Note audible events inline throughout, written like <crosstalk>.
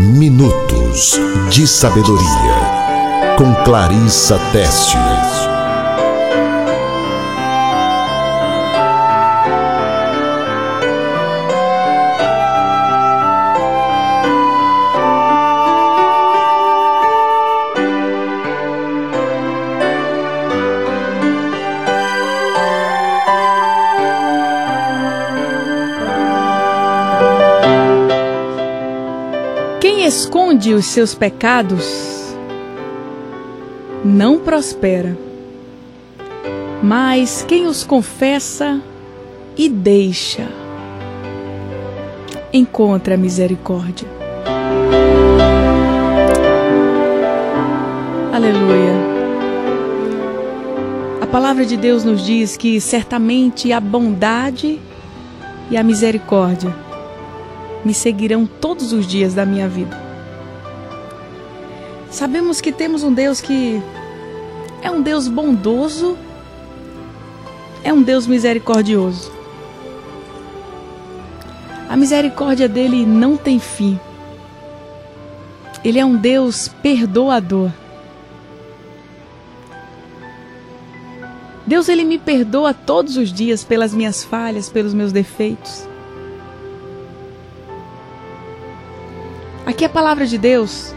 Minutos de Sabedoria, com Clarissa Tessius. Esconde os seus pecados não prospera, mas quem os confessa e deixa encontra misericórdia. Aleluia. A palavra de Deus nos diz que certamente a bondade e a misericórdia me seguirão todos os dias da minha vida. Sabemos que temos um Deus que é um Deus bondoso, é um Deus misericordioso. A misericórdia dele não tem fim. Ele é um Deus perdoador. Deus ele me perdoa todos os dias pelas minhas falhas, pelos meus defeitos. Aqui é a palavra de Deus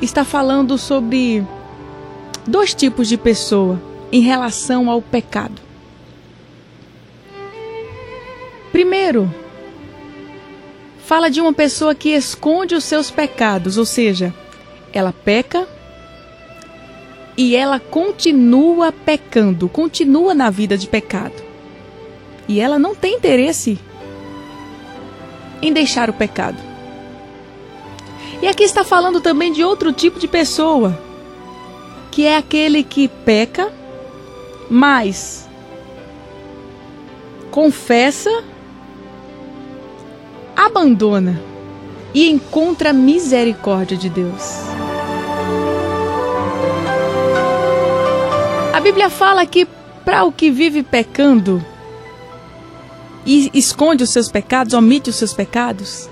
está falando sobre dois tipos de pessoa em relação ao pecado. Primeiro, fala de uma pessoa que esconde os seus pecados, ou seja, ela peca e ela continua pecando, continua na vida de pecado. E ela não tem interesse em deixar o pecado. E aqui está falando também de outro tipo de pessoa, que é aquele que peca, mas confessa, abandona e encontra misericórdia de Deus. A Bíblia fala que para o que vive pecando e esconde os seus pecados, omite os seus pecados,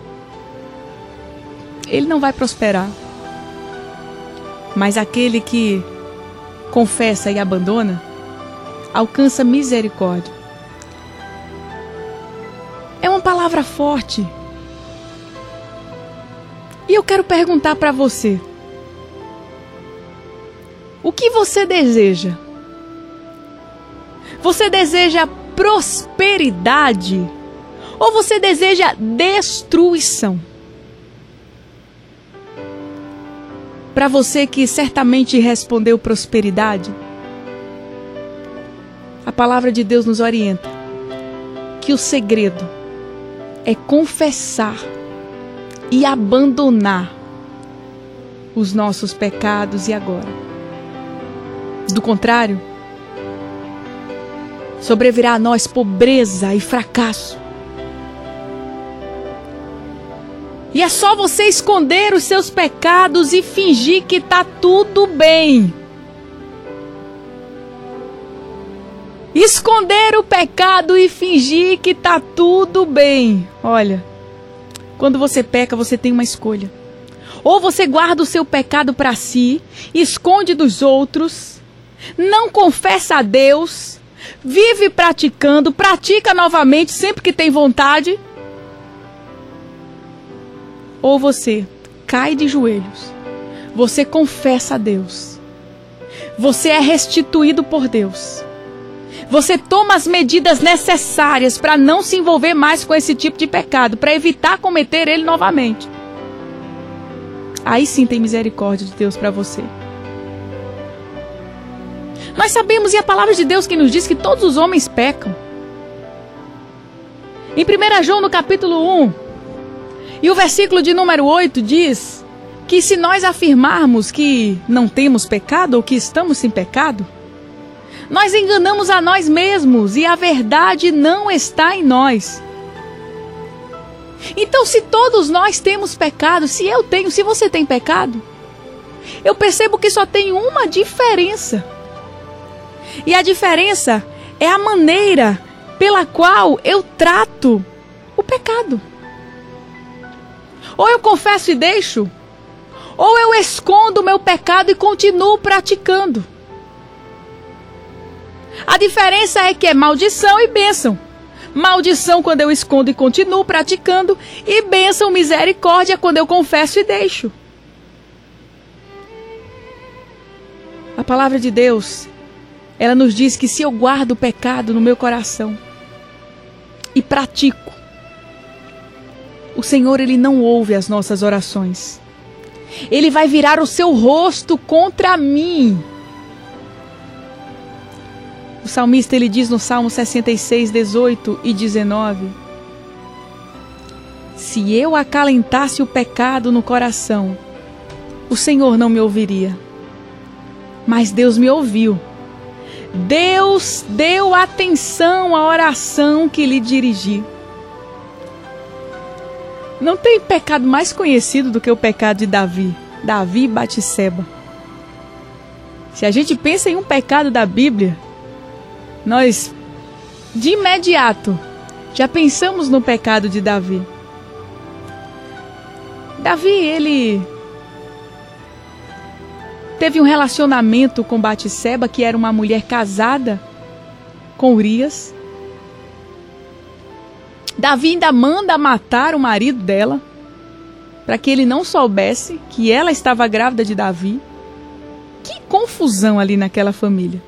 ele não vai prosperar. Mas aquele que confessa e abandona, alcança misericórdia. É uma palavra forte. E eu quero perguntar para você: o que você deseja? Você deseja prosperidade ou você deseja destruição? Para você que certamente respondeu prosperidade, a palavra de Deus nos orienta que o segredo é confessar e abandonar os nossos pecados e agora. Do contrário, sobrevirá a nós pobreza e fracasso. E é só você esconder os seus pecados e fingir que tá tudo bem. Esconder o pecado e fingir que tá tudo bem. Olha, quando você peca, você tem uma escolha. Ou você guarda o seu pecado para si, esconde dos outros, não confessa a Deus, vive praticando, pratica novamente sempre que tem vontade ou você cai de joelhos, você confessa a Deus, você é restituído por Deus. Você toma as medidas necessárias para não se envolver mais com esse tipo de pecado, para evitar cometer ele novamente. Aí sim tem misericórdia de Deus para você. Nós sabemos, e a palavra de Deus que nos diz que todos os homens pecam. Em 1 João, no capítulo 1, e o versículo de número 8 diz que se nós afirmarmos que não temos pecado ou que estamos sem pecado, nós enganamos a nós mesmos e a verdade não está em nós. Então, se todos nós temos pecado, se eu tenho, se você tem pecado, eu percebo que só tem uma diferença. E a diferença é a maneira pela qual eu trato o pecado. Ou eu confesso e deixo, ou eu escondo o meu pecado e continuo praticando. A diferença é que é maldição e bênção. Maldição quando eu escondo e continuo praticando, e bênção, misericórdia quando eu confesso e deixo. A palavra de Deus, ela nos diz que se eu guardo o pecado no meu coração e pratico, o Senhor ele não ouve as nossas orações. Ele vai virar o seu rosto contra mim o salmista ele diz no Salmo 66, 18 e 19: Se eu acalentasse o pecado no coração, o Senhor não me ouviria. Mas Deus me ouviu. Deus deu atenção à oração que lhe dirigi. Não tem pecado mais conhecido do que o pecado de Davi, Davi Batseba. Se a gente pensa em um pecado da Bíblia, nós de imediato já pensamos no pecado de Davi. Davi, ele teve um relacionamento com Batseba, que era uma mulher casada com Urias. Davi ainda manda matar o marido dela, para que ele não soubesse que ela estava grávida de Davi. Que confusão ali naquela família.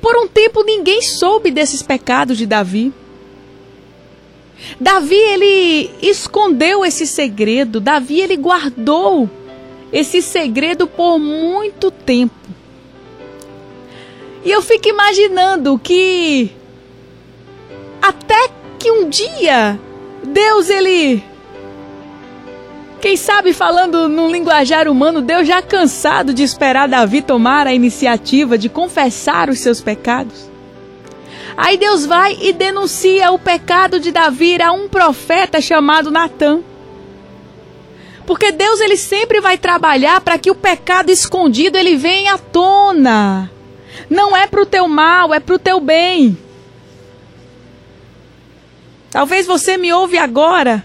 Por um tempo ninguém soube desses pecados de Davi. Davi ele escondeu esse segredo, Davi ele guardou esse segredo por muito tempo. E eu fico imaginando que até que um dia Deus ele quem sabe falando num linguajar humano, Deus já cansado de esperar Davi tomar a iniciativa de confessar os seus pecados. Aí Deus vai e denuncia o pecado de Davi a um profeta chamado Natã. Porque Deus ele sempre vai trabalhar para que o pecado escondido ele venha à tona. Não é para o teu mal, é para o teu bem. Talvez você me ouve agora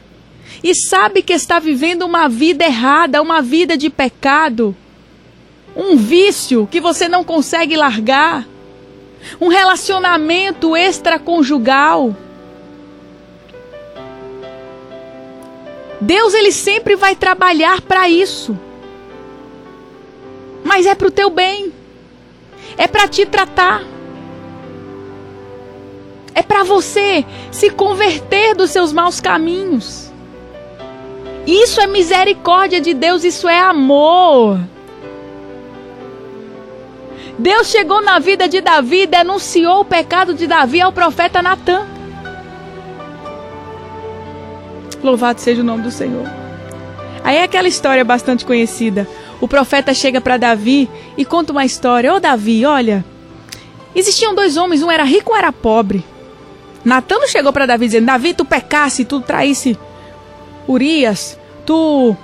e sabe que está vivendo uma vida errada, uma vida de pecado, um vício que você não consegue largar, um relacionamento extraconjugal. Deus ele sempre vai trabalhar para isso. Mas é para o teu bem. É para te tratar. É para você se converter dos seus maus caminhos. Isso é misericórdia de Deus, isso é amor. Deus chegou na vida de Davi e denunciou o pecado de Davi ao profeta Natã. Louvado seja o nome do Senhor. Aí é aquela história bastante conhecida. O profeta chega para Davi e conta uma história. Ô oh, Davi, olha, existiam dois homens, um era rico e um era pobre. Natan não chegou para Davi dizendo: Davi, tu pecasse, tu traísse Urias, tu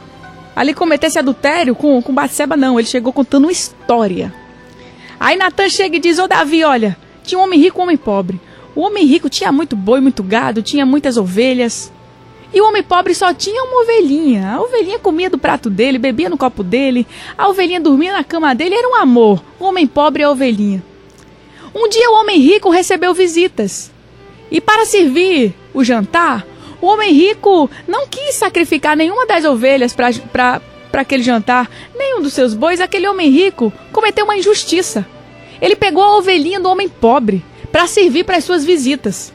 ali cometesse adultério com, com Batseba, não. Ele chegou contando uma história. Aí Natan chega e diz: Ô Davi, olha, tinha um homem rico e um homem pobre. O homem rico tinha muito boi, muito gado, tinha muitas ovelhas. E o homem pobre só tinha uma ovelhinha. A ovelhinha comia do prato dele, bebia no copo dele. A ovelhinha dormia na cama dele. Era um amor. O homem pobre e a ovelhinha. Um dia o homem rico recebeu visitas. E para servir o jantar, o homem rico não quis sacrificar nenhuma das ovelhas para aquele jantar, nenhum dos seus bois. Aquele homem rico cometeu uma injustiça. Ele pegou a ovelhinha do homem pobre para servir para as suas visitas.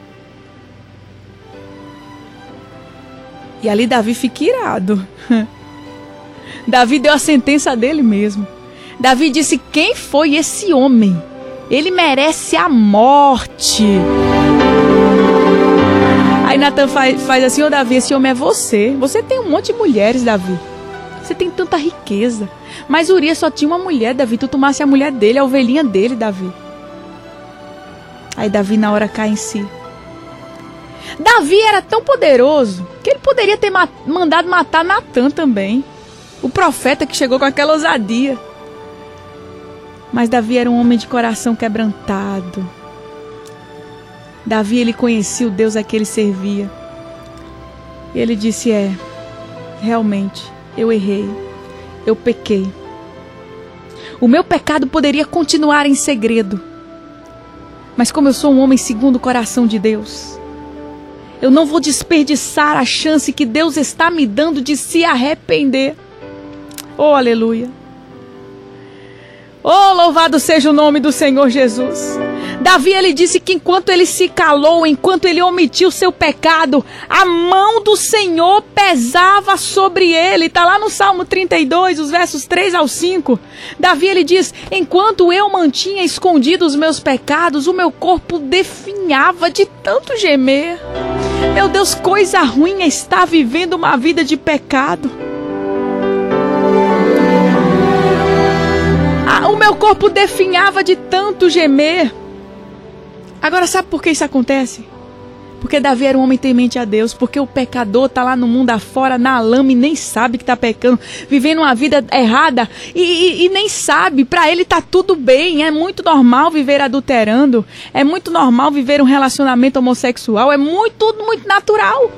E ali Davi fica irado. <laughs> Davi deu a sentença dele mesmo. Davi disse: Quem foi esse homem? Ele merece a morte. Aí Natan faz, faz assim, ô oh, Davi, esse homem é você. Você tem um monte de mulheres, Davi. Você tem tanta riqueza. Mas Urias só tinha uma mulher, Davi. Tu tomasse a mulher dele, a ovelhinha dele, Davi. Aí Davi na hora cai em si. Davi era tão poderoso que ele poderia ter ma mandado matar Natan também. O profeta que chegou com aquela ousadia. Mas Davi era um homem de coração quebrantado Davi ele conhecia o Deus a que ele servia. E ele disse: É, realmente, eu errei, eu pequei. O meu pecado poderia continuar em segredo, mas como eu sou um homem segundo o coração de Deus, eu não vou desperdiçar a chance que Deus está me dando de se arrepender. Oh, aleluia. Oh, louvado seja o nome do Senhor Jesus. Davi ele disse que enquanto ele se calou, enquanto ele omitiu seu pecado, a mão do Senhor pesava sobre ele. Está lá no Salmo 32, os versos 3 ao 5. Davi ele diz: Enquanto eu mantinha escondidos os meus pecados, o meu corpo definhava de tanto gemer. Meu Deus, coisa ruim é estar vivendo uma vida de pecado. Meu corpo definhava de tanto gemer. Agora, sabe por que isso acontece? Porque Davi era um homem temente a Deus, porque o pecador está lá no mundo afora, na lama, e nem sabe que está pecando, vivendo uma vida errada e, e, e nem sabe. Para ele está tudo bem, é muito normal viver adulterando, é muito normal viver um relacionamento homossexual, é muito, muito natural.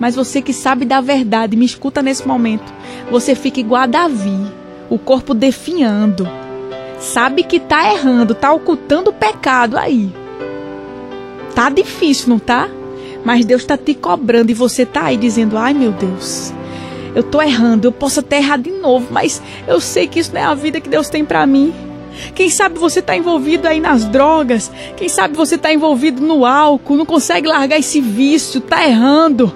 Mas você que sabe da verdade, me escuta nesse momento, você fica igual a Davi o corpo definhando. Sabe que tá errando, tá ocultando o pecado aí. Tá difícil, não tá? Mas Deus tá te cobrando e você tá aí dizendo: "Ai, meu Deus, eu tô errando, eu posso até errar de novo, mas eu sei que isso não é a vida que Deus tem para mim." Quem sabe você está envolvido aí nas drogas. Quem sabe você está envolvido no álcool, não consegue largar esse vício, tá errando.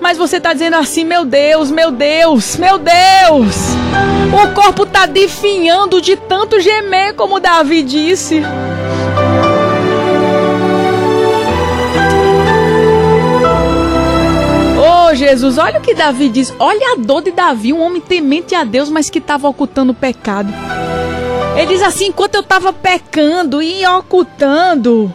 Mas você está dizendo assim: meu Deus, meu Deus, meu Deus. O corpo está definhando de tanto gemer, como Davi disse. Oh, Jesus, olha o que Davi diz. Olha a dor de Davi, um homem temente a Deus, mas que estava ocultando o pecado. Ele diz assim: enquanto eu estava pecando e ocultando,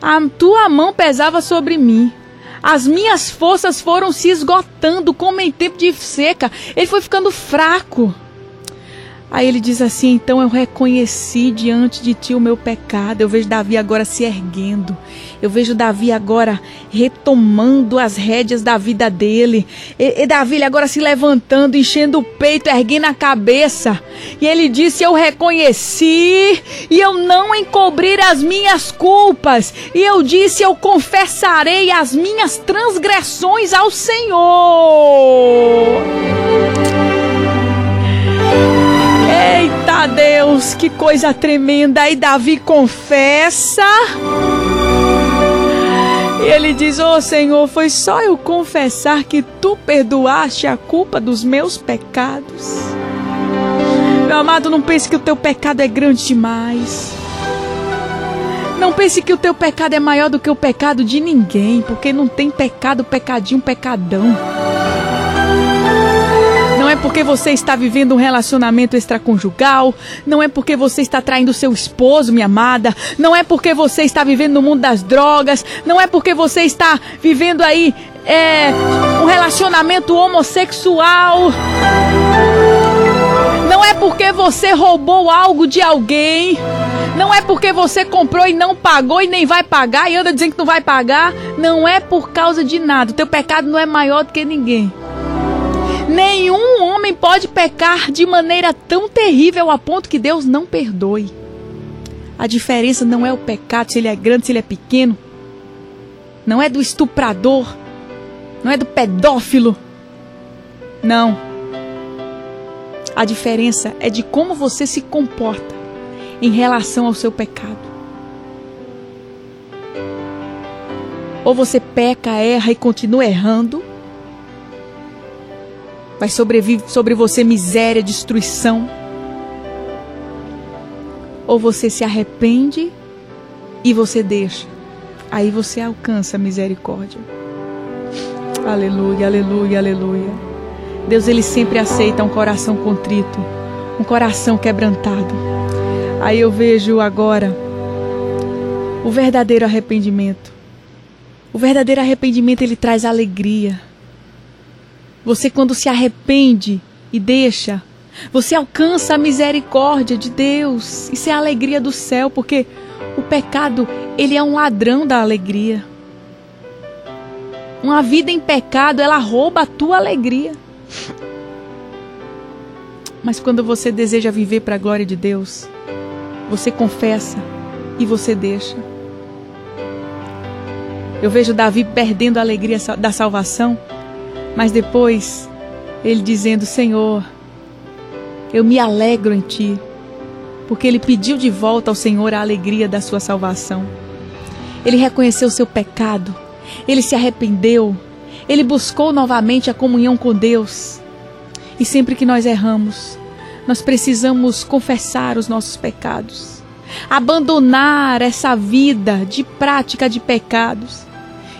a tua mão pesava sobre mim. As minhas forças foram se esgotando como em tempo de seca. Ele foi ficando fraco. Aí ele diz assim: Então eu reconheci diante de ti o meu pecado. Eu vejo Davi agora se erguendo. Eu vejo Davi agora retomando as rédeas da vida dele. E, e Davi agora se levantando, enchendo o peito, erguendo a cabeça. E ele disse: Eu reconheci e eu não encobrir as minhas culpas. E eu disse: Eu confessarei as minhas transgressões ao Senhor. Eita Deus, que coisa tremenda! E Davi confessa. E ele diz: oh, Senhor, foi só eu confessar que tu perdoaste a culpa dos meus pecados. Meu amado, não pense que o teu pecado é grande demais. Não pense que o teu pecado é maior do que o pecado de ninguém, porque não tem pecado, pecadinho, pecadão. Não é porque você está vivendo um relacionamento extraconjugal, não é porque você está traindo seu esposo, minha amada, não é porque você está vivendo no mundo das drogas, não é porque você está vivendo aí é, um relacionamento homossexual. Não é porque você roubou algo de alguém. Não é porque você comprou e não pagou e nem vai pagar e anda dizendo que não vai pagar. Não é por causa de nada. O teu pecado não é maior do que ninguém. Pode pecar de maneira tão terrível a ponto que Deus não perdoe. A diferença não é o pecado, se ele é grande, se ele é pequeno. Não é do estuprador. Não é do pedófilo. Não. A diferença é de como você se comporta em relação ao seu pecado. Ou você peca, erra e continua errando, Vai sobreviver sobre você miséria, destruição. Ou você se arrepende e você deixa. Aí você alcança a misericórdia. Aleluia, aleluia, aleluia. Deus ele sempre aceita um coração contrito, um coração quebrantado. Aí eu vejo agora o verdadeiro arrependimento. O verdadeiro arrependimento ele traz alegria. Você, quando se arrepende e deixa, você alcança a misericórdia de Deus. Isso é a alegria do céu, porque o pecado, ele é um ladrão da alegria. Uma vida em pecado, ela rouba a tua alegria. Mas quando você deseja viver para a glória de Deus, você confessa e você deixa. Eu vejo Davi perdendo a alegria da salvação, mas depois ele dizendo: Senhor, eu me alegro em ti, porque ele pediu de volta ao Senhor a alegria da sua salvação. Ele reconheceu o seu pecado, ele se arrependeu, ele buscou novamente a comunhão com Deus. E sempre que nós erramos, nós precisamos confessar os nossos pecados, abandonar essa vida de prática de pecados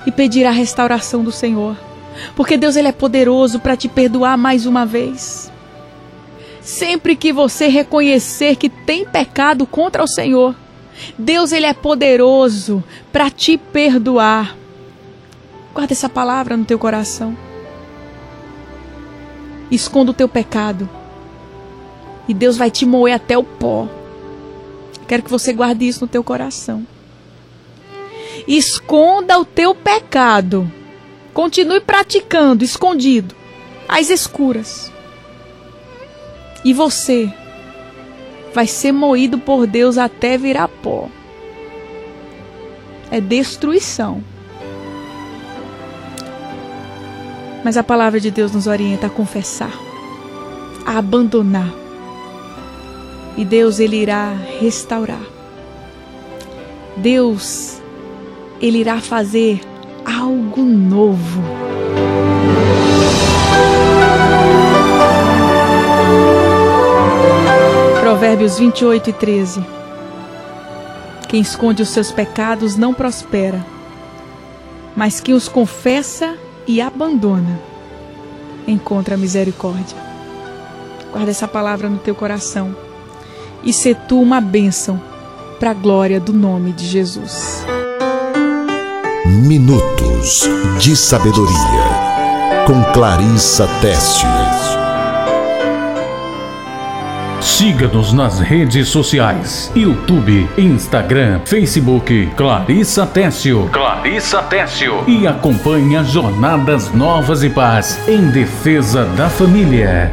e pedir a restauração do Senhor. Porque Deus ele é poderoso para te perdoar mais uma vez. Sempre que você reconhecer que tem pecado contra o Senhor, Deus ele é poderoso para te perdoar. Guarda essa palavra no teu coração. Esconda o teu pecado. E Deus vai te moer até o pó. Quero que você guarde isso no teu coração. Esconda o teu pecado. Continue praticando, escondido, às escuras. E você vai ser moído por Deus até virar pó. É destruição. Mas a palavra de Deus nos orienta a confessar, a abandonar. E Deus ele irá restaurar. Deus ele irá fazer algo novo. Provérbios 28 e 13. Quem esconde os seus pecados não prospera, mas quem os confessa e abandona encontra misericórdia. Guarda essa palavra no teu coração e se tu uma bênção para a glória do nome de Jesus. Minutos de Sabedoria, com Clarissa Tessius. Siga-nos nas redes sociais: YouTube, Instagram, Facebook. Clarissa Tessio. Clarissa Tessio. E acompanhe as jornadas Novas e Paz em defesa da família.